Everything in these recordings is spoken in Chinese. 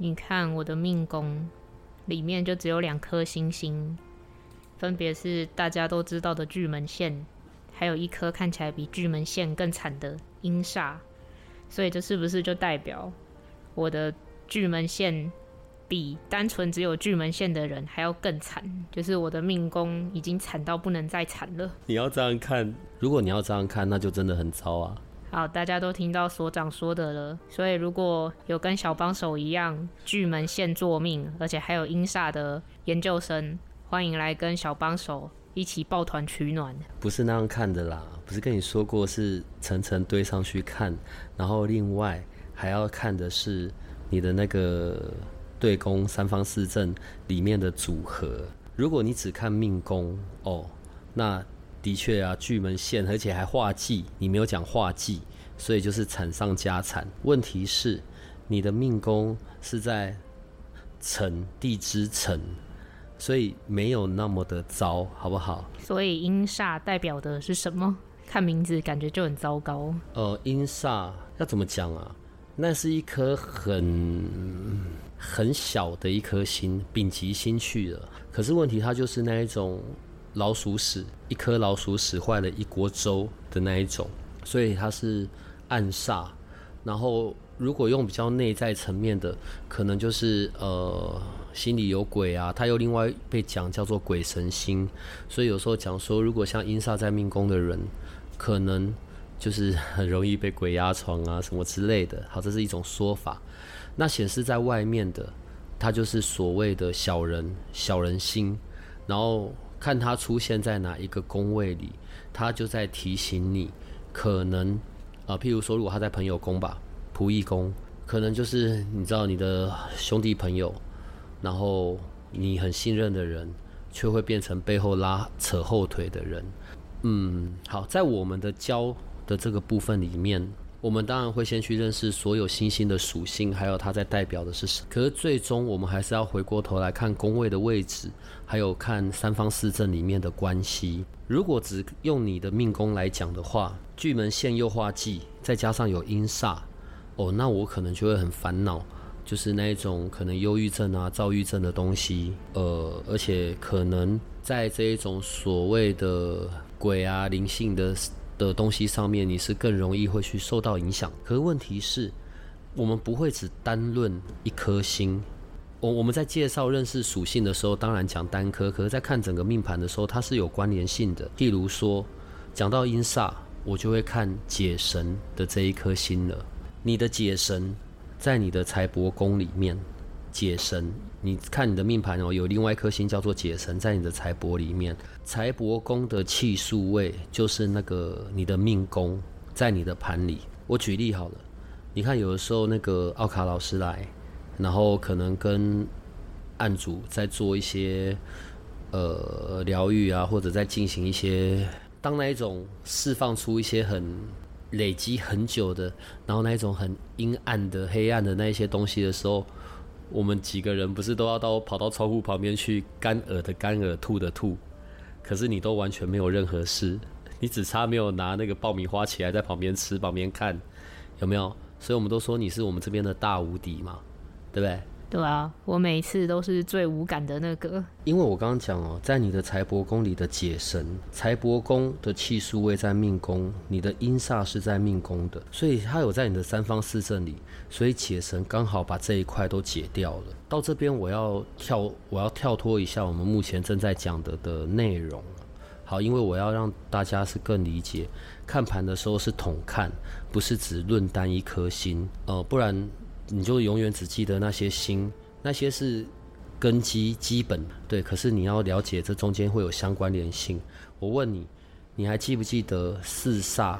你看我的命宫里面就只有两颗星星，分别是大家都知道的巨门线，还有一颗看起来比巨门线更惨的阴煞。所以这是不是就代表我的巨门线比单纯只有巨门线的人还要更惨？就是我的命宫已经惨到不能再惨了。你要这样看，如果你要这样看，那就真的很糟啊。好，大家都听到所长说的了。所以如果有跟小帮手一样巨门现坐命，而且还有阴煞的研究生，欢迎来跟小帮手一起抱团取暖。不是那样看的啦，不是跟你说过是层层堆上去看，然后另外还要看的是你的那个对宫三方四正里面的组合。如果你只看命宫哦，那。的确啊，巨门线，而且还化忌，你没有讲化忌，所以就是惨上加惨。问题是，你的命宫是在辰地支辰，所以没有那么的糟，好不好？所以阴煞代表的是什么？看名字感觉就很糟糕。呃，阴煞要怎么讲啊？那是一颗很很小的一颗星，丙级星去了。可是问题它就是那一种。老鼠屎，一颗老鼠屎坏了一锅粥的那一种，所以它是暗煞。然后，如果用比较内在层面的，可能就是呃心里有鬼啊。它又另外被讲叫做鬼神星，所以有时候讲说，如果像阴煞在命宫的人，可能就是很容易被鬼压床啊什么之类的。好，这是一种说法。那显示在外面的，它就是所谓的小人小人星，然后。看他出现在哪一个宫位里，他就在提醒你，可能啊、譬如说，如果他在朋友宫吧，仆役宫，可能就是你知道你的兄弟朋友，然后你很信任的人，却会变成背后拉扯后腿的人。嗯，好，在我们的交的这个部分里面。我们当然会先去认识所有星星的属性，还有它在代表的是什么。可是最终我们还是要回过头来看宫位的位置，还有看三方四正里面的关系。如果只用你的命宫来讲的话，巨门线又化忌，再加上有阴煞，哦，那我可能就会很烦恼，就是那一种可能忧郁症啊、躁郁症的东西。呃，而且可能在这一种所谓的鬼啊、灵性的。的东西上面，你是更容易会去受到影响。可是问题是，我们不会只单论一颗星。我我们在介绍认识属性的时候，当然讲单颗。可是，在看整个命盘的时候，它是有关联性的。譬如说，讲到阴煞，我就会看解神的这一颗星了。你的解神在你的财帛宫里面。解神，你看你的命盘哦，有另外一颗星叫做解神，在你的财帛里面，财帛宫的气数位就是那个你的命宫，在你的盘里。我举例好了，你看有的时候那个奥卡老师来，然后可能跟案主在做一些呃疗愈啊，或者在进行一些，当那一种释放出一些很累积很久的，然后那一种很阴暗的、黑暗的那一些东西的时候。我们几个人不是都要到跑到窗户旁边去干呕的干呕吐的吐，可是你都完全没有任何事，你只差没有拿那个爆米花起来在旁边吃旁边看，有没有？所以我们都说你是我们这边的大无敌嘛，对不对？对啊，我每次都是最无感的那个。因为我刚刚讲哦，在你的财帛宫里的解神，财帛宫的气数位在命宫，你的阴煞是在命宫的，所以它有在你的三方四正里，所以解神刚好把这一块都解掉了。到这边我要跳，我要跳脱一下我们目前正在讲的的内容。好，因为我要让大家是更理解，看盘的时候是统看，不是只论单一颗星，呃，不然。你就永远只记得那些星，那些是根基基本，对。可是你要了解这中间会有相关联性。我问你，你还记不记得四煞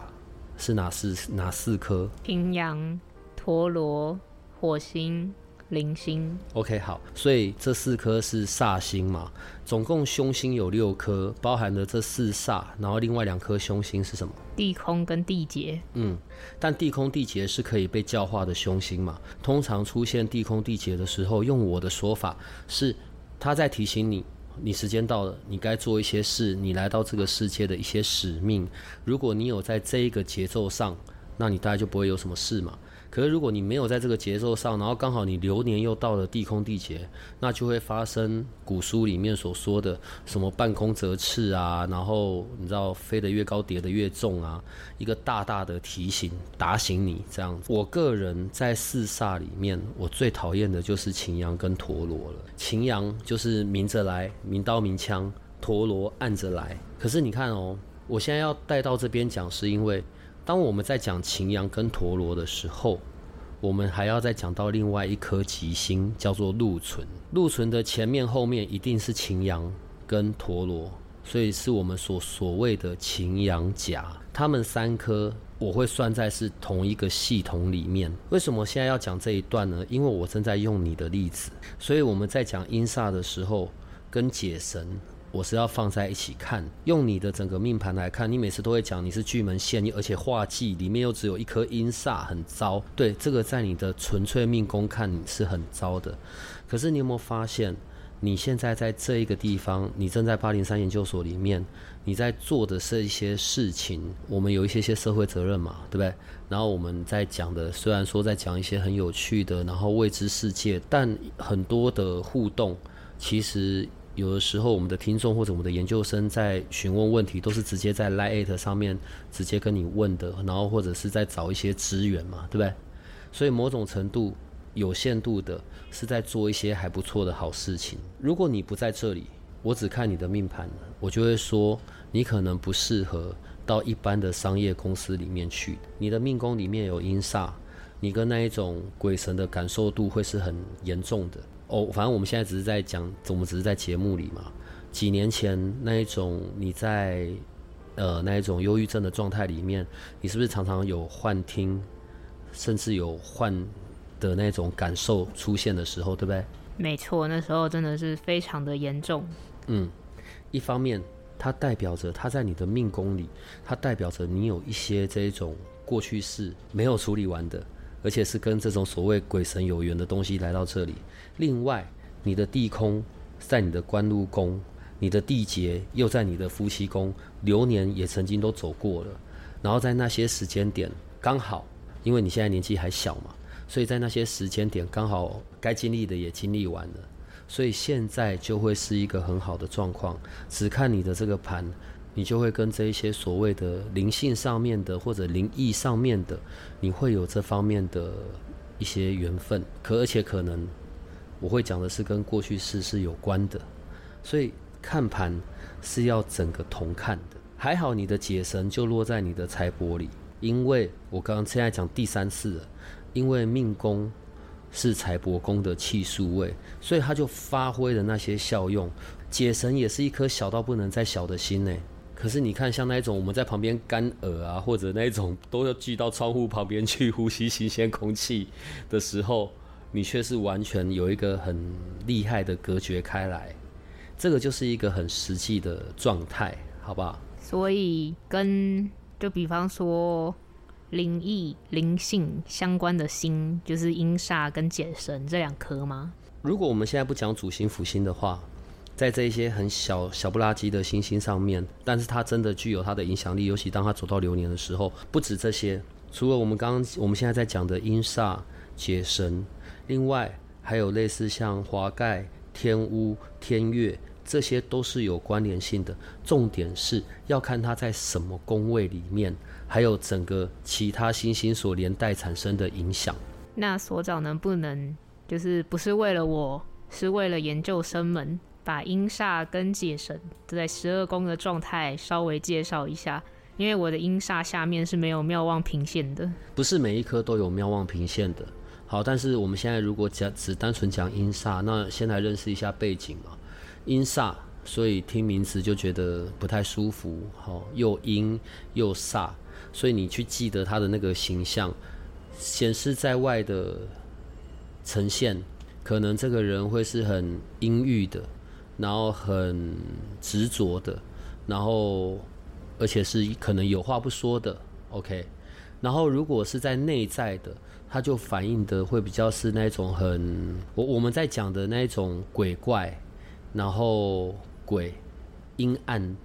是哪四哪四颗？阴阳、陀螺、火星。铃星，OK，好，所以这四颗是煞星嘛，总共凶星有六颗，包含了这四煞，然后另外两颗凶星是什么？地空跟地劫。嗯，但地空地劫是可以被教化的凶星嘛？通常出现地空地劫的时候，用我的说法是，他在提醒你，你时间到了，你该做一些事，你来到这个世界的一些使命。如果你有在这一个节奏上，那你大概就不会有什么事嘛。可是，如果你没有在这个节奏上，然后刚好你流年又到了地空地劫，那就会发生古书里面所说的什么半空折翅啊，然后你知道飞得越高跌得越重啊，一个大大的提醒打醒你这样子。我个人在四煞里面，我最讨厌的就是擎羊跟陀罗了。擎羊就是明着来，明刀明枪；陀罗暗着来。可是你看哦，我现在要带到这边讲，是因为。当我们在讲擎羊跟陀罗的时候，我们还要再讲到另外一颗吉星，叫做禄存。禄存的前面后面一定是擎羊跟陀罗，所以是我们所所谓的擎羊甲。他们三颗我会算在是同一个系统里面。为什么现在要讲这一段呢？因为我正在用你的例子，所以我们在讲阴煞的时候跟解神。我是要放在一起看，用你的整个命盘来看，你每次都会讲你是巨门线，而且化忌里面又只有一颗阴煞，很糟。对，这个在你的纯粹命宫看你是很糟的。可是你有没有发现，你现在在这一个地方，你正在八零三研究所里面，你在做的是一些事情。我们有一些些社会责任嘛，对不对？然后我们在讲的，虽然说在讲一些很有趣的，然后未知世界，但很多的互动其实。有的时候，我们的听众或者我们的研究生在询问问题，都是直接在 Line@ 上面直接跟你问的，然后或者是在找一些资源嘛，对不对？所以某种程度有限度的是在做一些还不错的好事情。如果你不在这里，我只看你的命盘，我就会说你可能不适合到一般的商业公司里面去。你的命宫里面有阴煞，你跟那一种鬼神的感受度会是很严重的。哦，反正我们现在只是在讲，我们只是在节目里嘛。几年前那一种你在呃那一种忧郁症的状态里面，你是不是常常有幻听，甚至有幻的那种感受出现的时候，对不对？没错，那时候真的是非常的严重。嗯，一方面它代表着它在你的命宫里，它代表着你有一些这一种过去式没有处理完的。而且是跟这种所谓鬼神有缘的东西来到这里。另外，你的地空在你的官禄宫，你的地劫又在你的夫妻宫，流年也曾经都走过了。然后在那些时间点，刚好因为你现在年纪还小嘛，所以在那些时间点刚好该经历的也经历完了，所以现在就会是一个很好的状况。只看你的这个盘。你就会跟这一些所谓的灵性上面的或者灵异上面的，你会有这方面的一些缘分，可而且可能我会讲的是跟过去世是有关的，所以看盘是要整个同看的。还好你的解神就落在你的财帛里，因为我刚刚现在讲第三次了，因为命宫是财帛宫的气数位，所以它就发挥了那些效用。解神也是一颗小到不能再小的心呢。可是你看，像那一种我们在旁边干耳啊，或者那一种都要聚到窗户旁边去呼吸新鲜空气的时候，你却是完全有一个很厉害的隔绝开来，这个就是一个很实际的状态，好不好？所以跟就比方说灵异灵性相关的心，就是阴煞跟解神这两颗吗？如果我们现在不讲主星辅星的话。在这一些很小小不拉几的星星上面，但是它真的具有它的影响力，尤其当它走到流年的时候，不止这些。除了我们刚刚我们现在在讲的阴煞解神，另外还有类似像华盖、天乌、天月，这些都是有关联性的。重点是要看它在什么宫位里面，还有整个其他星星所连带产生的影响。那所长能不能就是不是为了我，是为了研究生们？把阴煞跟解神都在十二宫的状态稍微介绍一下，因为我的阴煞下面是没有庙望平线的，不是每一颗都有庙望平线的。好，但是我们现在如果讲只单纯讲阴煞，那先来认识一下背景嘛。阴煞，所以听名词就觉得不太舒服，好，又阴又煞，所以你去记得它的那个形象，显示在外的呈现，可能这个人会是很阴郁的，然后很执着的，然后而且是可能有话不说的。OK，然后如果是在内在的，它就反映的会比较是那种很我我们在讲的那种鬼怪，然后鬼阴暗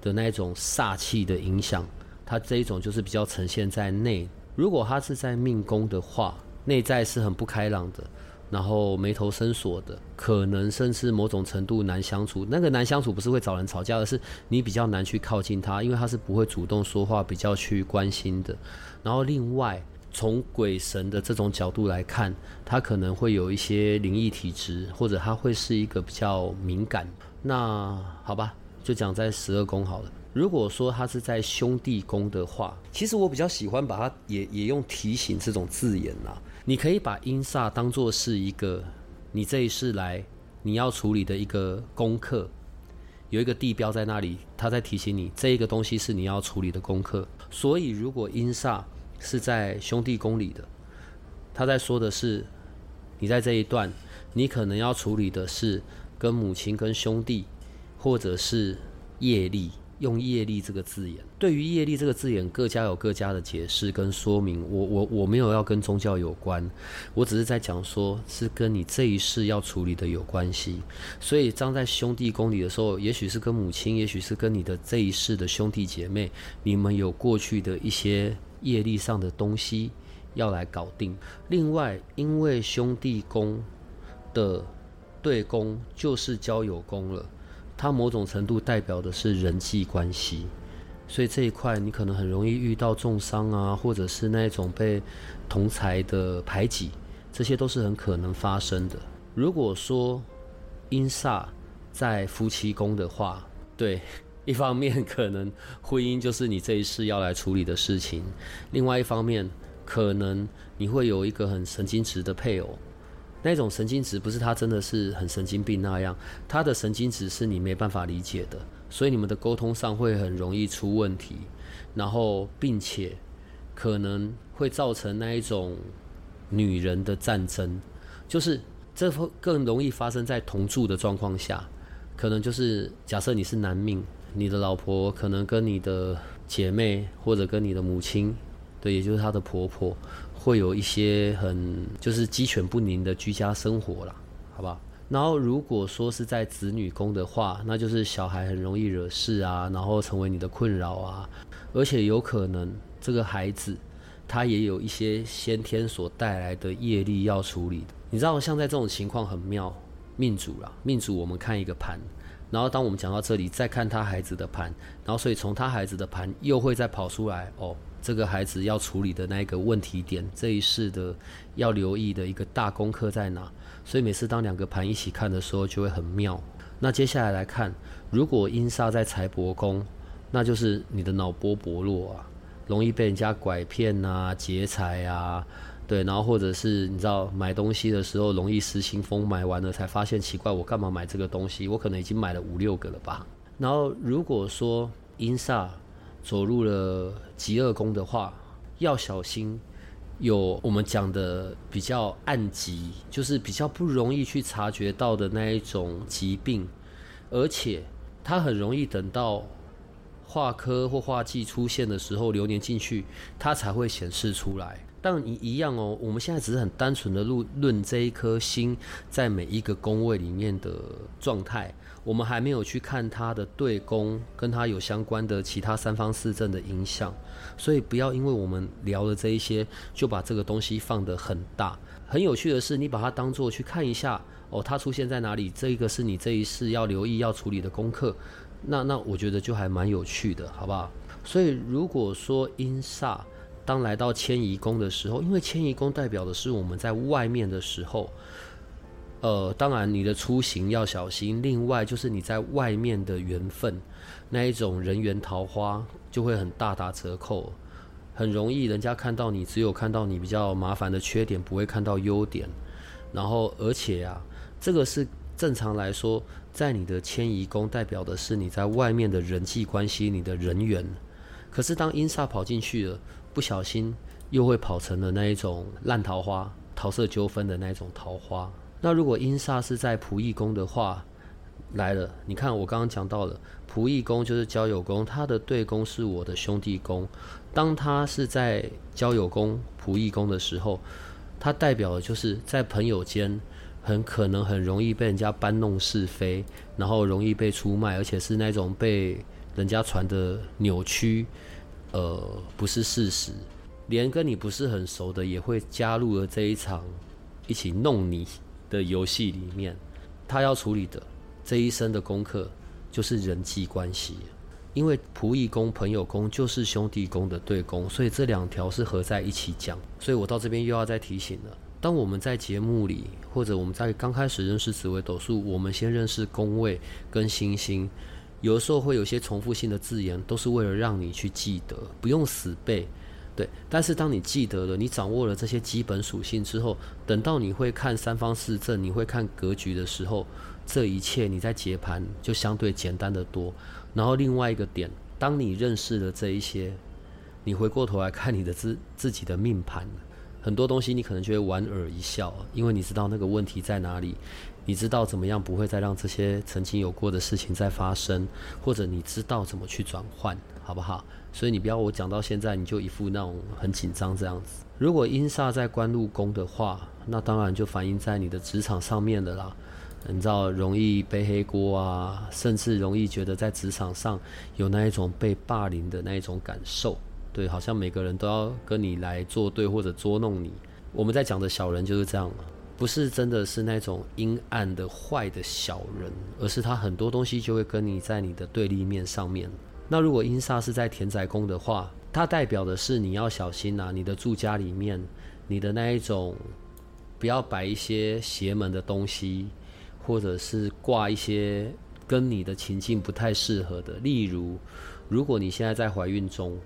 的那种煞气的影响，它这一种就是比较呈现在内。如果他是在命宫的话，内在是很不开朗的，然后眉头深锁的，可能甚至某种程度难相处。那个难相处不是会找人吵架，而是你比较难去靠近他，因为他是不会主动说话，比较去关心的。然后另外从鬼神的这种角度来看，他可能会有一些灵异体质，或者他会是一个比较敏感。那好吧，就讲在十二宫好了。如果说他是在兄弟宫的话，其实我比较喜欢把它也也用提醒这种字眼啦。你可以把阴煞当做是一个你这一世来你要处理的一个功课，有一个地标在那里，他在提醒你这一个东西是你要处理的功课。所以如果阴煞是在兄弟宫里的，他在说的是你在这一段你可能要处理的是跟母亲、跟兄弟，或者是业力。用业力这个字眼，对于业力这个字眼，各家有各家的解释跟说明。我我我没有要跟宗教有关，我只是在讲说是跟你这一世要处理的有关系。所以，当在兄弟宫里的时候，也许是跟母亲，也许是跟你的这一世的兄弟姐妹，你们有过去的一些业力上的东西要来搞定。另外，因为兄弟宫的对宫就是交友宫了。它某种程度代表的是人际关系，所以这一块你可能很容易遇到重伤啊，或者是那种被同侪的排挤，这些都是很可能发生的。如果说阴煞在夫妻宫的话，对，一方面可能婚姻就是你这一世要来处理的事情，另外一方面可能你会有一个很神经质的配偶。那种神经质不是他真的是很神经病那样，他的神经质是你没办法理解的，所以你们的沟通上会很容易出问题，然后并且可能会造成那一种女人的战争，就是这更容易发生在同住的状况下，可能就是假设你是男命，你的老婆可能跟你的姐妹或者跟你的母亲，对，也就是她的婆婆。会有一些很就是鸡犬不宁的居家生活啦，好不好？然后如果说是在子女宫的话，那就是小孩很容易惹事啊，然后成为你的困扰啊，而且有可能这个孩子他也有一些先天所带来的业力要处理的。你知道，像在这种情况很妙，命主啦，命主我们看一个盘，然后当我们讲到这里，再看他孩子的盘，然后所以从他孩子的盘又会再跑出来哦。这个孩子要处理的那个问题点，这一世的要留意的一个大功课在哪？所以每次当两个盘一起看的时候，就会很妙。那接下来来看，如果阴煞在财帛宫，那就是你的脑波薄弱啊，容易被人家拐骗啊、劫财啊，对，然后或者是你知道买东西的时候容易失心疯，买完了才发现奇怪，我干嘛买这个东西？我可能已经买了五六个了吧。然后如果说阴煞，走入了极恶宫的话，要小心，有我们讲的比较暗疾，就是比较不容易去察觉到的那一种疾病，而且它很容易等到化科或化忌出现的时候，流年进去，它才会显示出来。但你一样哦，我们现在只是很单纯的论论这一颗星在每一个宫位里面的状态。我们还没有去看它的对宫，跟它有相关的其他三方四正的影响，所以不要因为我们聊了这一些，就把这个东西放得很大。很有趣的是，你把它当做去看一下哦，它出现在哪里？这一个是你这一世要留意要处理的功课。那那我觉得就还蛮有趣的，好不好？所以如果说阴煞当来到迁移宫的时候，因为迁移宫代表的是我们在外面的时候。呃，当然你的出行要小心。另外就是你在外面的缘分，那一种人缘桃花就会很大打折扣，很容易人家看到你只有看到你比较麻烦的缺点，不会看到优点。然后而且啊，这个是正常来说，在你的迁移宫代表的是你在外面的人际关系，你的人缘。可是当阴煞跑进去了，不小心又会跑成了那一种烂桃花。桃色纠纷的那种桃花。那如果阴煞是在仆役宫的话，来了，你看我刚刚讲到了仆役宫就是交友宫，他的对宫是我的兄弟宫。当他是在交友宫、仆役宫的时候，他代表的就是在朋友间很可能很容易被人家搬弄是非，然后容易被出卖，而且是那种被人家传的扭曲，呃，不是事实。连跟你不是很熟的也会加入了这一场一起弄你的游戏里面。他要处理的。这一生的功课就是人际关系，因为仆役宫、朋友宫就是兄弟宫的对宫，所以这两条是合在一起讲。所以我到这边又要再提醒了：当我们在节目里，或者我们在刚开始认识紫微斗数，我们先认识宫位跟星星，有的时候会有些重复性的字眼，都是为了让你去记得，不用死背。对，但是当你记得了，你掌握了这些基本属性之后，等到你会看三方四正，你会看格局的时候。这一切你在解盘就相对简单得多。然后另外一个点，当你认识了这一些，你回过头来看你的自自己的命盘，很多东西你可能就会莞尔一笑，因为你知道那个问题在哪里，你知道怎么样不会再让这些曾经有过的事情再发生，或者你知道怎么去转换，好不好？所以你不要我讲到现在你就一副那种很紧张这样子。如果阴煞在官禄宫的话，那当然就反映在你的职场上面的啦。你知道容易背黑锅啊，甚至容易觉得在职场上有那一种被霸凌的那一种感受，对，好像每个人都要跟你来作对或者捉弄你。我们在讲的小人就是这样，不是真的是那种阴暗的坏的小人，而是他很多东西就会跟你在你的对立面上面。那如果阴煞是在田宅宫的话，它代表的是你要小心啊，你的住家里面，你的那一种不要摆一些邪门的东西。或者是挂一些跟你的情境不太适合的，例如，如果你现在在怀孕中，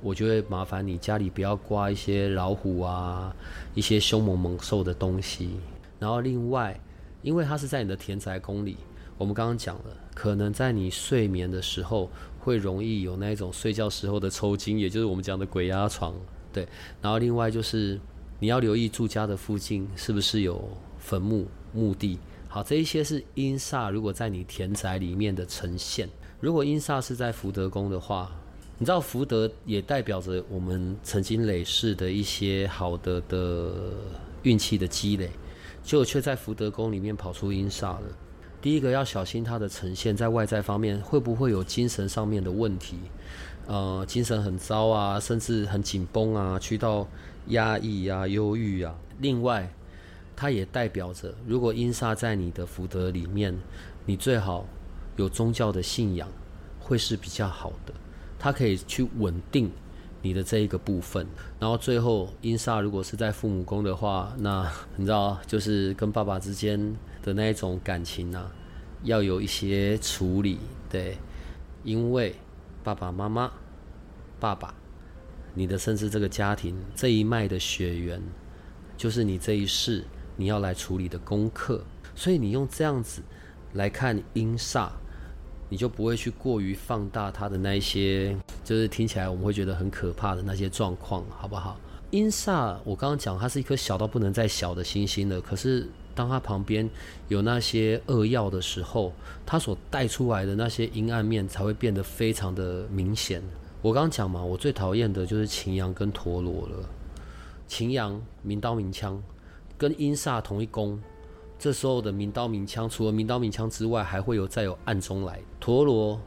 我就会麻烦你家里不要挂一些老虎啊，一些凶猛猛兽的东西。然后另外，因为它是在你的田宅宫里，我们刚刚讲了，可能在你睡眠的时候会容易有那种睡觉时候的抽筋，也就是我们讲的鬼压床。对，然后另外就是你要留意住家的附近是不是有坟墓、墓地。好，这一些是阴煞，如果在你田宅里面的呈现。如果阴煞是在福德宫的话，你知道福德也代表着我们曾经累世的一些好的的运气的积累，就却在福德宫里面跑出阴煞了。第一个要小心它的呈现，在外在方面会不会有精神上面的问题？呃，精神很糟啊，甚至很紧绷啊，去到压抑啊、忧郁啊。另外，它也代表着，如果阴煞在你的福德里面，你最好有宗教的信仰，会是比较好的。它可以去稳定你的这一个部分。然后最后，阴煞如果是在父母宫的话，那你知道，就是跟爸爸之间的那一种感情啊，要有一些处理。对，因为爸爸妈妈、爸爸，你的甚至这个家庭这一脉的血缘，就是你这一世。你要来处理的功课，所以你用这样子来看阴煞，你就不会去过于放大它的那一些，就是听起来我们会觉得很可怕的那些状况，好不好？阴煞我刚刚讲它是一颗小到不能再小的星星了，可是当它旁边有那些恶曜的时候，它所带出来的那些阴暗面才会变得非常的明显。我刚刚讲嘛，我最讨厌的就是擎羊跟陀罗了，擎羊明刀明枪。跟阴煞同一宫，这时候的明刀明枪，除了明刀明枪之外，还会有再有暗中来陀螺，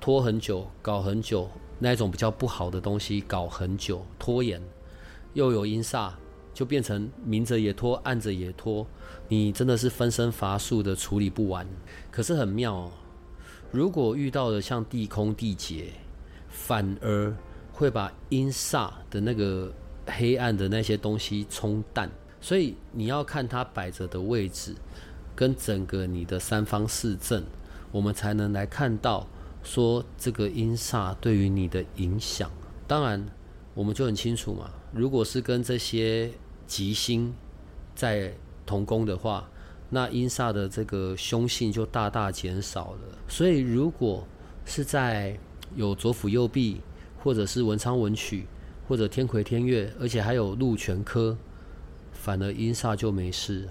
拖很久，搞很久，那一种比较不好的东西，搞很久，拖延，又有阴煞，就变成明着也拖，暗着也拖，你真的是分身乏术的处理不完。可是很妙哦，如果遇到了像地空地劫，反而会把阴煞的那个黑暗的那些东西冲淡。所以你要看它摆着的位置，跟整个你的三方四正，我们才能来看到说这个阴煞对于你的影响。当然，我们就很清楚嘛。如果是跟这些吉星在同宫的话，那阴煞的这个凶性就大大减少了。所以，如果是在有左辅右弼，或者是文昌文曲，或者天魁天月，而且还有禄全科。反而阴煞就没事，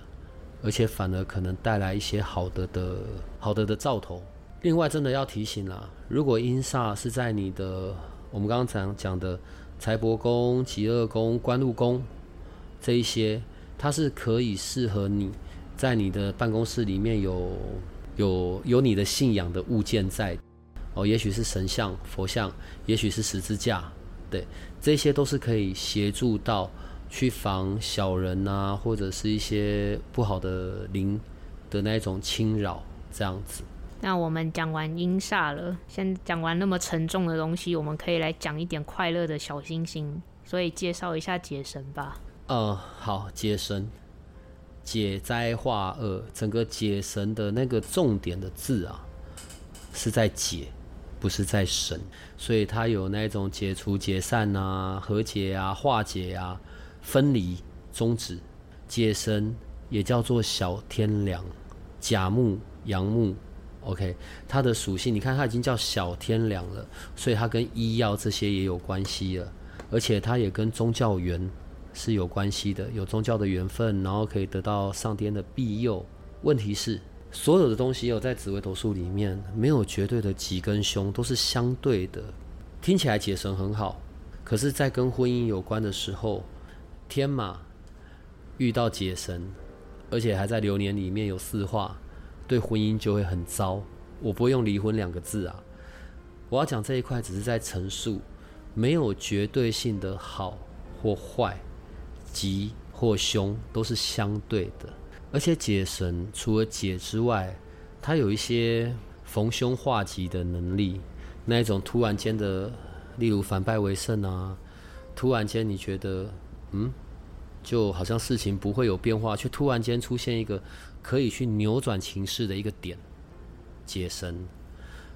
而且反而可能带来一些好的的好的的兆头。另外，真的要提醒啦，如果阴煞是在你的我们刚刚讲讲的财帛宫、极恶宫、官禄宫这一些，它是可以适合你在你的办公室里面有有有你的信仰的物件在哦，也许是神像、佛像，也许是十字架，对，这些都是可以协助到去防小人啊，或者是一些不好的灵的那种侵扰，这样子。那我们讲完阴煞了，先讲完那么沉重的东西，我们可以来讲一点快乐的小星星。所以介绍一下解神吧。呃，好，解神，解灾化恶，整个解神的那个重点的字啊，是在解，不是在神，所以它有那种解除、解散啊、和解啊、化解啊、分离、终止。解神也叫做小天梁，甲木、阳木。OK，它的属性，你看它已经叫小天梁了，所以它跟医药这些也有关系了，而且它也跟宗教缘是有关系的，有宗教的缘分，然后可以得到上天的庇佑。问题是，所有的东西有在紫微斗数里面没有绝对的吉跟凶，都是相对的。听起来解神很好，可是，在跟婚姻有关的时候，天马遇到解神，而且还在流年里面有四化。对婚姻就会很糟。我不会用离婚两个字啊，我要讲这一块只是在陈述，没有绝对性的好或坏，吉或凶都是相对的。而且解神除了解之外，它有一些逢凶化吉的能力。那一种突然间的，例如反败为胜啊，突然间你觉得嗯，就好像事情不会有变化，却突然间出现一个。可以去扭转情势的一个点，解神。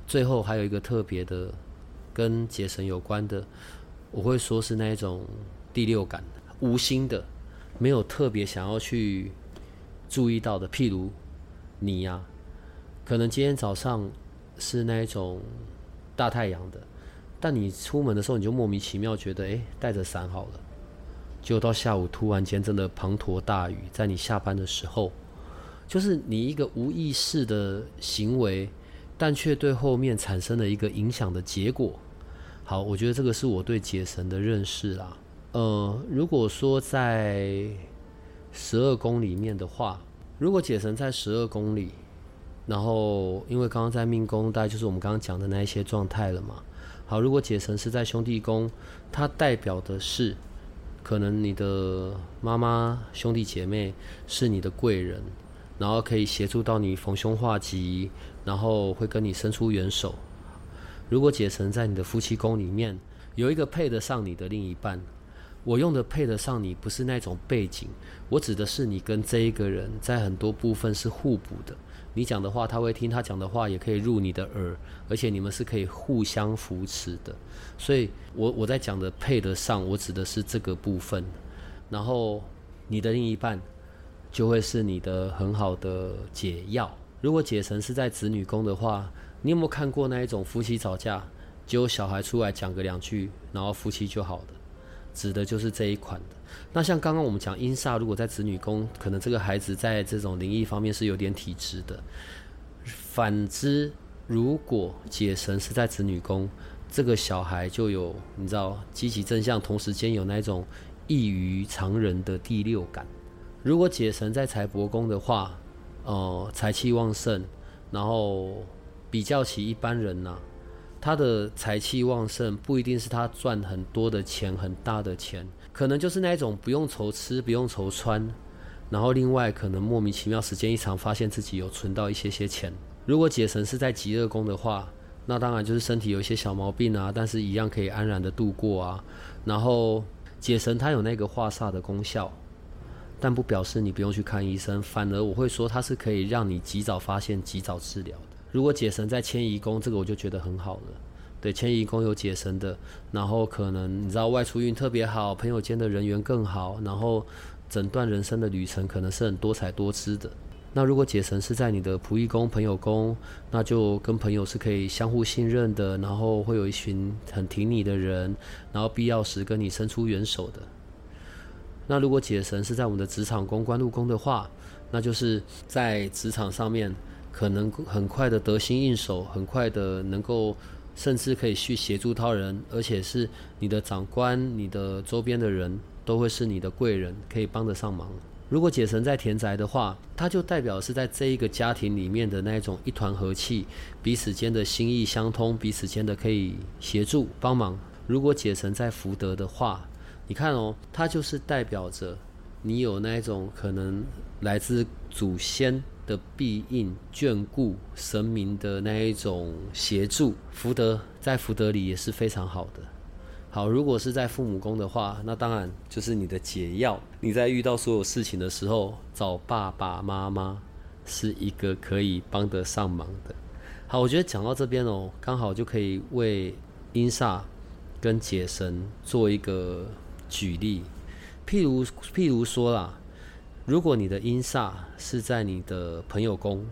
最后还有一个特别的，跟解神有关的，我会说是那一种第六感，无心的，没有特别想要去注意到的。譬如你呀、可能今天早上是那一种大太阳的，但你出门的时候你就莫名其妙觉得，哎，带着伞好了，就到下午突然间真的滂沱大雨，在你下班的时候。就是你一个无意识的行为，但却对后面产生了一个影响的结果。好，我觉得这个是我对解神的认识啦。呃，如果说在十二宫里面的话，如果解神在十二宫里，然后因为刚刚在命宫，大概就是我们刚刚讲的那一些状态了嘛。好，如果解神是在兄弟宫，它代表的是可能你的妈妈、兄弟姐妹是你的贵人。然后可以协助到你逢凶化吉，然后会跟你伸出援手。如果解神在你的夫妻宫里面有一个配得上你的另一半，我用的配得上你不是那种背景，我指的是你跟这一个人在很多部分是互补的。你讲的话他会听，他讲的话也可以入你的耳，而且你们是可以互相扶持的。所以我我在讲的配得上，我指的是这个部分。然后你的另一半。就会是你的很好的解药。如果解神是在子女宫的话，你有没有看过那一种夫妻吵架，只有小孩出来讲个两句，然后夫妻就好的，指的就是这一款的。那像刚刚我们讲阴煞，如果在子女宫，可能这个孩子在这种灵异方面是有点体质的。反之，如果解神是在子女宫，这个小孩就有你知道积极正向，同时间有那种异于常人的第六感。如果解神在财帛宫的话，呃，财气旺盛，然后比较起一般人呐、他的财气旺盛不一定是他赚很多的钱，很大的钱，可能就是那一种不用愁吃，不用愁穿，然后另外可能莫名其妙时间一长，发现自己有存到一些些钱。如果解神是在极乐宫的话，那当然就是身体有一些小毛病啊，但是一样可以安然的度过啊。然后解神它有那个化煞的功效。但不表示你不用去看医生，反而我会说它是可以让你及早发现、及早治疗的。如果解神在迁移宫，这个我就觉得很好了。对，迁移宫有解神的，然后可能你知道外出运特别好，朋友间的人缘更好，然后整段人生的旅程可能是很多彩多姿的。那如果解神是在你的仆役宫、朋友宫，那就跟朋友是可以相互信任的，然后会有一群很挺你的人，然后必要时跟你伸出援手的。那如果解神是在我们的职场宫、官禄宫的话，那就是在职场上面可能很快的得心应手，很快的能够甚至可以去协助他人，而且是你的长官、你的周边的人都会是你的贵人，可以帮得上忙。如果解神在田宅的话，它就代表是在这一个家庭里面的那一种一团和气，彼此间的心意相通，彼此间的可以协助帮忙。如果解神在福德的话，你看哦，它就是代表着你有那一种可能来自祖先的庇应、眷顾、神明的那一种协助。福德在福德里也是非常好的。好，如果是在父母宫的话，那当然就是你的解药。你在遇到所有事情的时候，找爸爸妈妈是一个可以帮得上忙的。好，我觉得讲到这边哦，刚好就可以为阴煞跟解神做一个举例。譬如譬如说啦，如果你的阴煞是在你的朋友宫，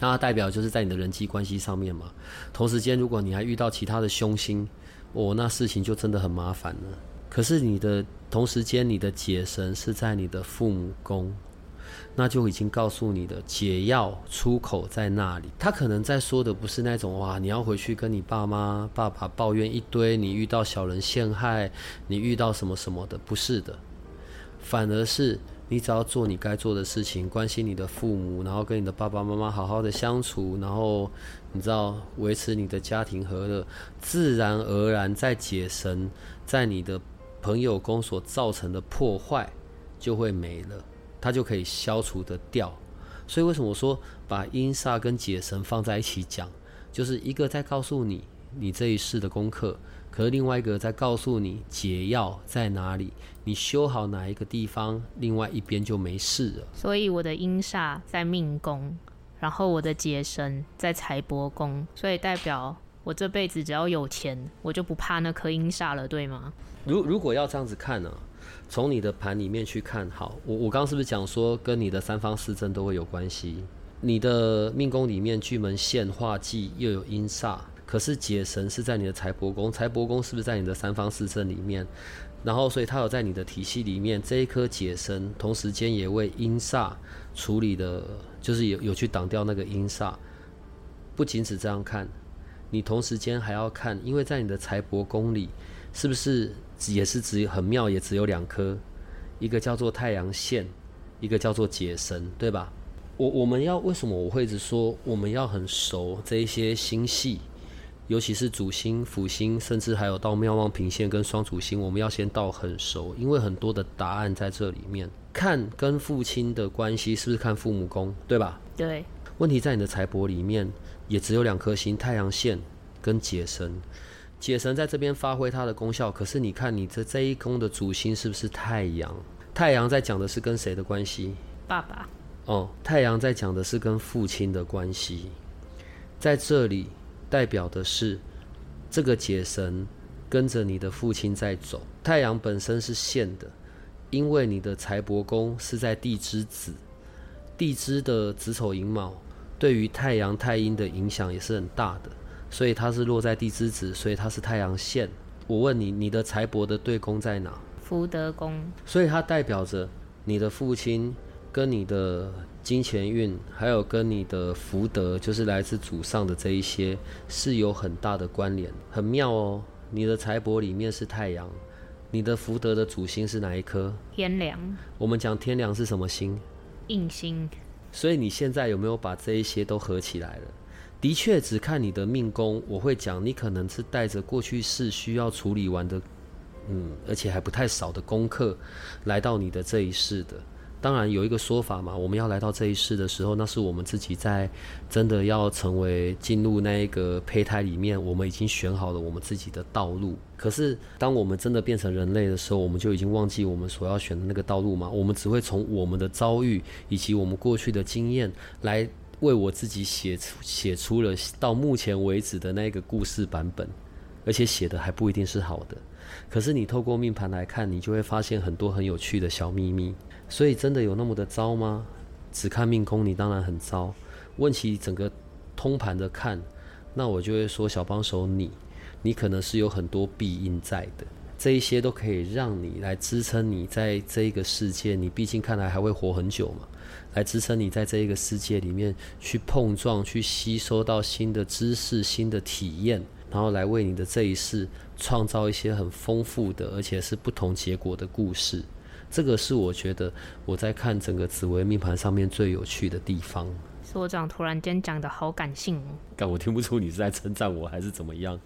那代表就是在你的人际关系上面嘛。同时间，如果你还遇到其他的凶星。哦，那事情就真的很麻烦了。可是你的同时间，你的解神是在你的父母宫，那就已经告诉你的解药出口在那里。他可能在说的不是那种哇，你要回去跟你爸妈、爸爸抱怨一堆，你遇到小人陷害，你遇到什么什么的，不是的，反而是。你只要做你该做的事情，关心你的父母，然后跟你的爸爸妈妈好好的相处，然后你知道维持你的家庭和乐，自然而然在解神在你的朋友宫所造成的破坏就会没了，它就可以消除得掉。所以为什么我说把阴煞跟解神放在一起讲，就是一个在告诉你你这一世的功课。可是另外一个在告诉你解药在哪里，你修好哪一个地方，另外一边就没事了。所以我的阴煞在命宫，然后我的劫神在财帛宫，所以代表我这辈子只要有钱，我就不怕那颗阴煞了，对吗？如如果要这样子看呢、啊，从你的盘里面去看，好，我我刚刚是不是讲说跟你的三方四正都会有关系？你的命宫里面巨门线化忌又有阴煞。可是解神是在你的财帛宫，财帛宫是不是在你的三方四正里面？然后，所以它有在你的体系里面这一颗解神，同时间也为阴煞处理的，就是有有去挡掉那个阴煞。不仅只这样看，你同时间还要看，因为在你的财帛宫里，是不是也是只很妙，也只有两颗，一个叫做太阳线，一个叫做解神，对吧？我我们要为什么我会一直说我们要很熟这一些星系？尤其是主星、辅星，甚至还有到庙望平线跟双主星，我们要先到很熟，因为很多的答案在这里面。看跟父亲的关系是不是看父母宫，对吧？对。问题在你的财帛里面，也只有两颗星，太阳线跟解神。解神在这边发挥它的功效，可是你看你这这一宫的主星是不是太阳？太阳在讲的是跟谁的关系？爸爸。哦，太阳在讲的是跟父亲的关系，在这里。代表的是这个解神跟着你的父亲在走。太阳本身是线的，因为你的财帛宫是在地支子，地支的子丑寅卯对于太阳太阴的影响也是很大的，所以它是落在地支子，所以它是太阳线。我问你，你的财帛的对宫在哪？福德宫。所以它代表着你的父亲跟你的。金钱运，还有跟你的福德，就是来自祖上的这一些，是有很大的关联，很妙哦。你的财帛里面是太阳，你的福德的主星是哪一颗？天梁。我们讲天梁是什么星？印星。所以你现在有没有把这一些都合起来了？的确，只看你的命宫，我会讲你可能是带着过去式需要处理完的，嗯，而且还不太少的功课，来到你的这一世的。当然有一个说法嘛，我们要来到这一世的时候，那是我们自己在真的要成为进入那一个胚胎里面，我们已经选好了我们自己的道路。可是当我们真的变成人类的时候，我们就已经忘记我们所要选的那个道路嘛。我们只会从我们的遭遇以及我们过去的经验来为我自己写出写出了到目前为止的那个故事版本，而且写的还不一定是好的。可是你透过命盘来看，你就会发现很多很有趣的小秘密。所以真的有那么的糟吗？只看命宫，你当然很糟。问起整个通盘的看，那我就会说小帮手你，你可能是有很多庇荫在的。这一些都可以让你来支撑你在这一个世界，你毕竟看来还会活很久嘛，来支撑你在这一个世界里面去碰撞、去吸收到新的知识、新的体验，然后来为你的这一世创造一些很丰富的，而且是不同结果的故事。这个是我觉得我在看整个紫微命盘上面最有趣的地方。所长突然间讲的好感性哦，但我听不出你是在称赞我还是怎么样？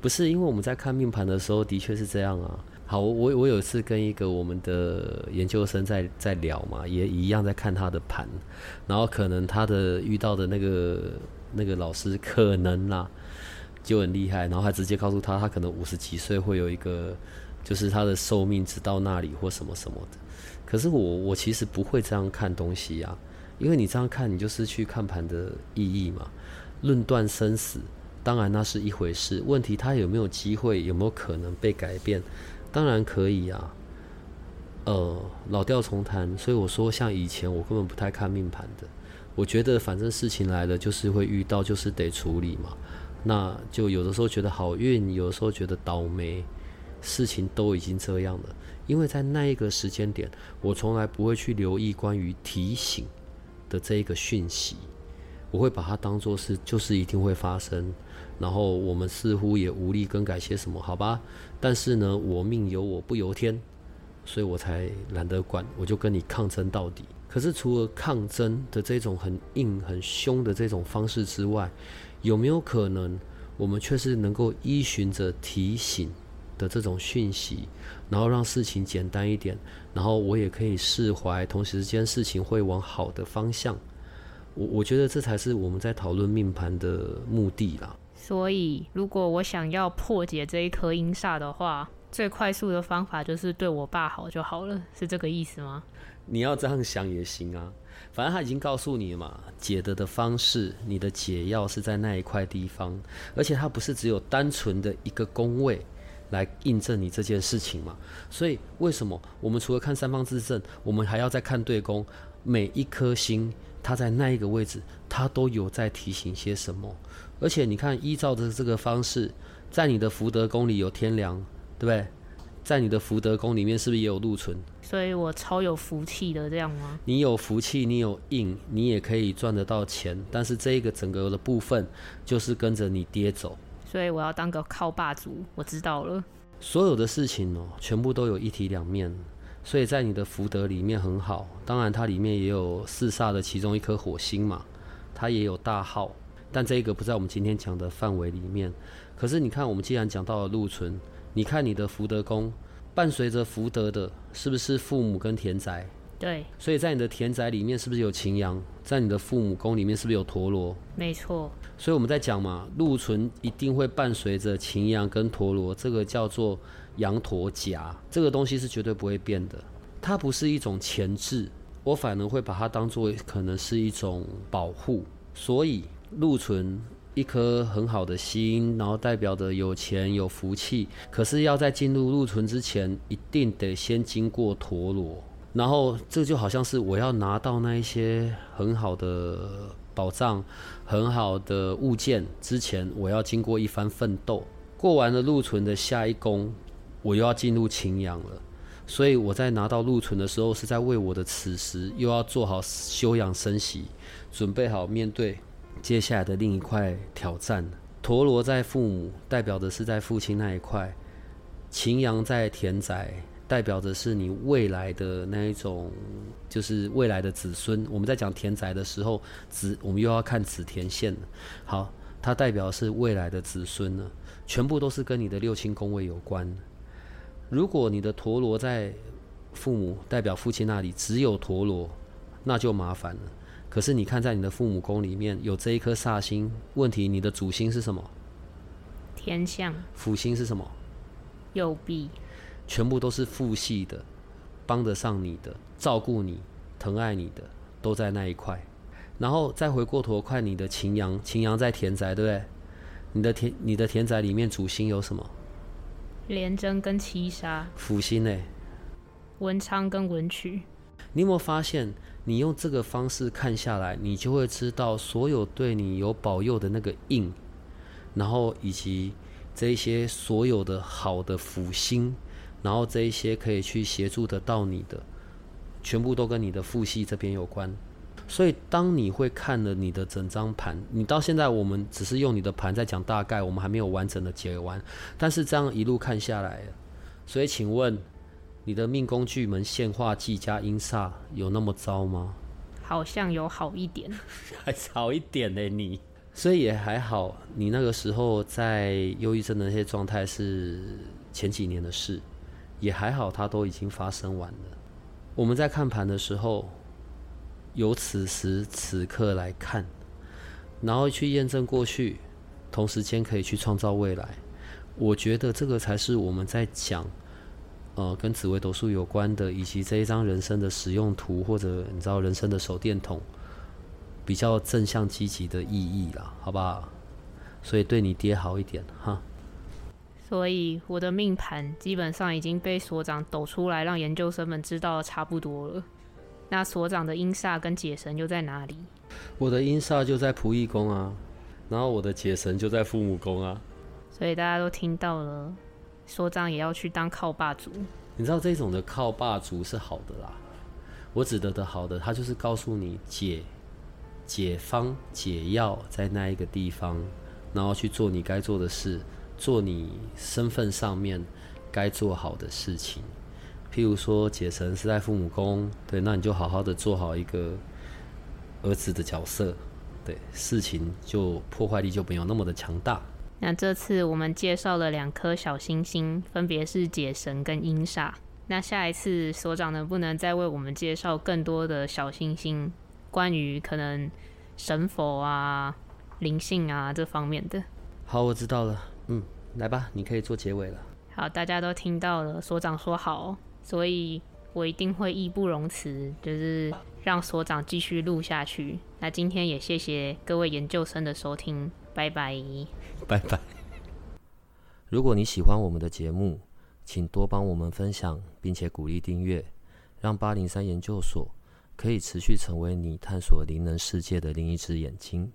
不是，因为我们在看命盘的时候的确是这样啊。好，我我有一次跟一个我们的研究生在在聊嘛，也一样在看他的盘，然后可能他的遇到的那个那个老师可能啦就很厉害，然后还直接告诉他，他可能五十几岁会有一个。就是他的寿命只到那里或什么什么的，可是我我其实不会这样看东西呀，因为你这样看，你就失去看盘的意义嘛。论断生死，当然那是一回事。问题他有没有机会，有没有可能被改变？当然可以啊。呃，老调重弹，所以我说，像以前我根本不太看命盘的。我觉得反正事情来了，就是会遇到，就是得处理嘛。那就有的时候觉得好运，有的时候觉得倒霉。事情都已经这样了，因为在那一个时间点，我从来不会去留意关于提醒的这一个讯息，我会把它当作是就是一定会发生，然后我们似乎也无力更改些什么，好吧？但是呢，我命由我不由天，所以我才懒得管，我就跟你抗争到底。可是除了抗争的这种很硬很凶的这种方式之外，有没有可能我们却是能够依循着提醒的这种讯息，然后让事情简单一点，然后我也可以释怀，同时间事情会往好的方向。我我觉得这才是我们在讨论命盘的目的啦。所以，如果我想要破解这一颗阴煞的话，最快速的方法就是对我爸好就好了，是这个意思吗？你要这样想也行啊，反正他已经告诉你了嘛，解的的方式，你的解药是在那一块地方，而且它不是只有单纯的一个宫位。来印证你这件事情嘛？所以为什么我们除了看三方自证，我们还要再看对宫？每一颗星它在那一个位置，它都有在提醒些什么？而且你看，依照的这个方式，在你的福德宫里有天梁，对不对？在你的福德宫里面是不是也有禄存？所以我超有福气的，这样吗？你有福气，你有印，你也可以赚得到钱。但是这一个整个的部分，就是跟着你爹走。所以我要当个靠霸主，我知道了。所有的事情哦，全部都有一体两面。所以在你的福德里面很好，当然它里面也有四煞的其中一颗火星嘛，它也有大耗，但这个不在我们今天讲的范围里面。可是你看，我们既然讲到了禄存，你看你的福德宫，伴随着福德的，是不是父母跟田宅？对，所以在你的田宅里面是不是有擎羊？在你的父母宫里面是不是有陀螺？没错。所以我们在讲嘛，禄存一定会伴随着擎羊跟陀螺，这个叫做羊驼夹，这个东西是绝对不会变的。它不是一种前置，我反而会把它当做可能是一种保护。所以禄存一颗很好的心，然后代表着有钱有福气，可是要在进入禄存之前，一定得先经过陀罗。然后这就好像是我要拿到那一些很好的宝藏、很好的物件之前，我要经过一番奋斗。过完了禄存的下一宫，我又要进入擎羊了。所以我在拿到禄存的时候，是在为我的此时又要做好休养生息，准备好面对接下来的另一块挑战。陀罗在父母，代表的是在父亲那一块；擎羊在田宅。代表的是你未来的那一种，就是未来的子孙。我们在讲田宅的时候，子我们又要看子田线。好，它代表的是未来的子孙呢，全部都是跟你的六亲宫位有关。如果你的陀螺在父母，代表父亲那里只有陀螺，那就麻烦了。可是你看在你的父母宫里面有这一颗煞星，问题你的主星是什么？天象。辅星是什么？右弼。全部都是父系的，帮得上你的，照顾你、疼爱你的，都在那一块。然后再回过头看你的擎羊，擎羊在田宅，对不对？你的田，你的田宅里面主星有什么？廉贞跟七杀。辅星呢？文昌跟文曲。你有没有发现，你用这个方式看下来，你就会知道所有对你有保佑的那个印，然后以及这些所有的好的辅星。然后这一些可以去协助得到你的，全部都跟你的父系这边有关。所以当你会看了你的整张盘，你到现在我们只是用你的盘在讲大概，我们还没有完整的解完。但是这样一路看下来，所以请问你的命宫巨门现化忌加阴煞有那么糟吗？好像有好一点，还好一点呢，你。所以也还好，你那个时候在忧郁症的那些状态是前几年的事。也还好，它都已经发生完了。我们在看盘的时候，由此时此刻来看，然后去验证过去，同时间可以去创造未来。我觉得这个才是我们在讲，呃，跟紫微斗数有关的，以及这一张人生的使用图，或者你知道人生的手电筒，比较正向积极的意义啦，好不好？所以对你爹好一点哈。所以我的命盘基本上已经被所长抖出来，让研究生们知道的差不多了。那所长的阴煞跟解神又在哪里？我的阴煞就在仆役宫啊，然后我的解神就在父母宫啊。所以大家都听到了，所长也要去当靠霸族。你知道这种的靠霸族是好的啦，我指的的好的，他就是告诉你解解方解药在那一个地方，然后去做你该做的事。做你身份上面该做好的事情，譬如说解神是在父母宫，对，那你就好好的做好一个儿子的角色，对，事情就破坏力就没有那么的强大。那这次我们介绍了两颗小星星，分别是解神跟阴煞。那下一次所长能不能再为我们介绍更多的小星星，关于可能神佛啊、灵性啊这方面的？好，我知道了。嗯，来吧，你可以做结尾了。好，大家都听到了，所长说好，所以我一定会义不容辞，就是让所长继续录下去。那今天也谢谢各位研究生的收听，拜拜，拜拜。如果你喜欢我们的节目，请多帮我们分享，并且鼓励订阅，让八零三研究所可以持续成为你探索灵能世界的另一只眼睛。